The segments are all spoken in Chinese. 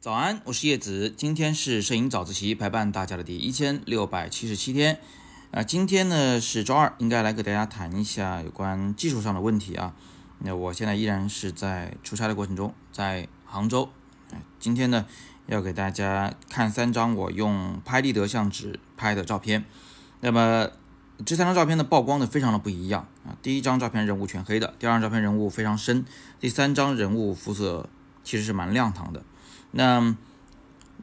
早安，我是叶子，今天是摄影早自习陪伴大家的第一千六百七十七天。啊，今天呢是周二，应该来给大家谈一下有关技术上的问题啊。那我现在依然是在出差的过程中，在杭州。今天呢要给大家看三张我用拍立得相纸拍的照片。那么这三张照片的曝光呢非常的不一样啊。第一张照片人物全黑的，第二张照片人物非常深，第三张人物肤色其实是蛮亮堂的。那，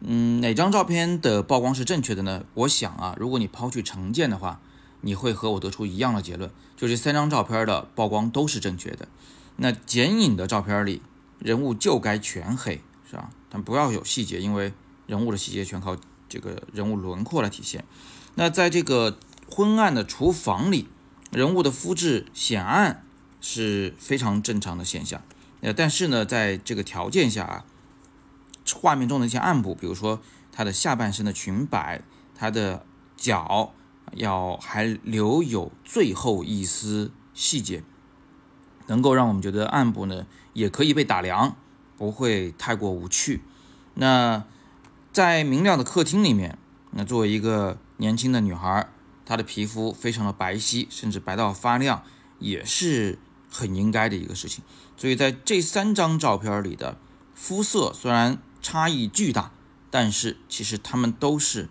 嗯，哪张照片的曝光是正确的呢？我想啊，如果你抛去成见的话，你会和我得出一样的结论，就这三张照片的曝光都是正确的。那剪影的照片里，人物就该全黑，是吧？但不要有细节，因为人物的细节全靠这个人物轮廓来体现。那在这个昏暗的厨房里，人物的肤质显暗是非常正常的现象。呃，但是呢，在这个条件下啊。画面中的一些暗部，比如说他的下半身的裙摆，他的脚要还留有最后一丝细节，能够让我们觉得暗部呢也可以被打量，不会太过无趣。那在明亮的客厅里面，那作为一个年轻的女孩，他的皮肤非常的白皙，甚至白到发亮，也是很应该的一个事情。所以在这三张照片里的肤色虽然。差异巨大，但是其实它们都是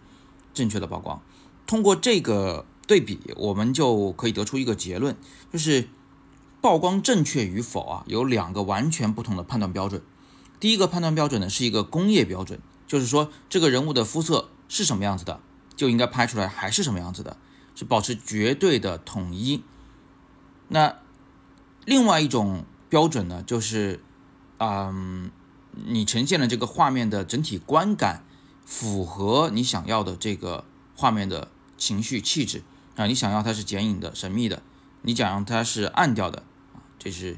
正确的曝光。通过这个对比，我们就可以得出一个结论，就是曝光正确与否啊，有两个完全不同的判断标准。第一个判断标准呢是一个工业标准，就是说这个人物的肤色是什么样子的，就应该拍出来还是什么样子的，是保持绝对的统一。那另外一种标准呢，就是嗯。你呈现的这个画面的整体观感符合你想要的这个画面的情绪气质啊，你想要它是剪影的、神秘的，你想要它是暗调的，这是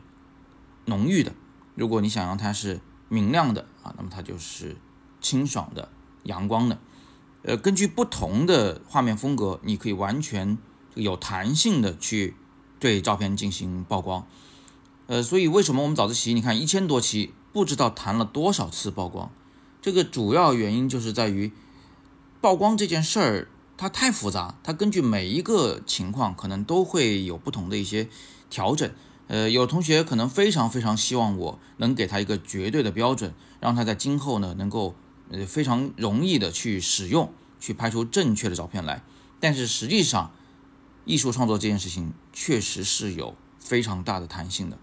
浓郁的；如果你想要它是明亮的啊，那么它就是清爽的、阳光的。呃，根据不同的画面风格，你可以完全有弹性的去对照片进行曝光。呃，所以为什么我们早自习你看一千多期？不知道谈了多少次曝光，这个主要原因就是在于曝光这件事儿它太复杂，它根据每一个情况可能都会有不同的一些调整。呃，有同学可能非常非常希望我能给他一个绝对的标准，让他在今后呢能够呃非常容易的去使用，去拍出正确的照片来。但是实际上，艺术创作这件事情确实是有非常大的弹性的。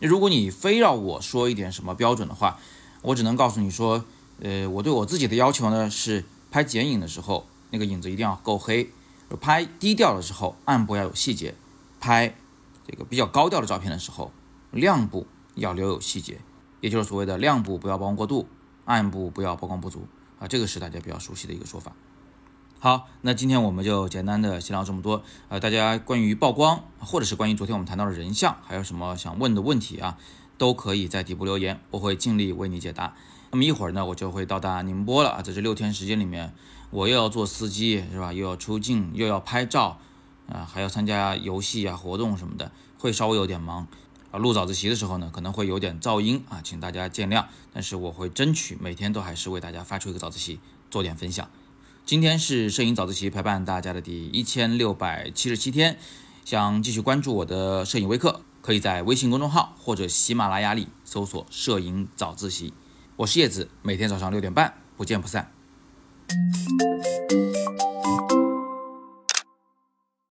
如果你非要我说一点什么标准的话，我只能告诉你说，呃，我对我自己的要求呢是拍剪影的时候，那个影子一定要够黑；拍低调的时候，暗部要有细节；拍这个比较高调的照片的时候，亮部要留有细节，也就是所谓的亮部不要曝光过度，暗部不要曝光不足啊，这个是大家比较熟悉的一个说法。好，那今天我们就简单的先聊这么多。呃，大家关于曝光，或者是关于昨天我们谈到的人像，还有什么想问的问题啊，都可以在底部留言，我会尽力为你解答。那么一会儿呢，我就会到达宁波了啊，在这六天时间里面，我又要做司机是吧？又要出镜，又要拍照，啊，还要参加游戏啊活动什么的，会稍微有点忙录早自习的时候呢，可能会有点噪音啊，请大家见谅。但是我会争取每天都还是为大家发出一个早自习，做点分享。今天是摄影早自习陪伴大家的第一千六百七十七天，想继续关注我的摄影微课，可以在微信公众号或者喜马拉雅里搜索“摄影早自习”。我是叶子，每天早上六点半不见不散。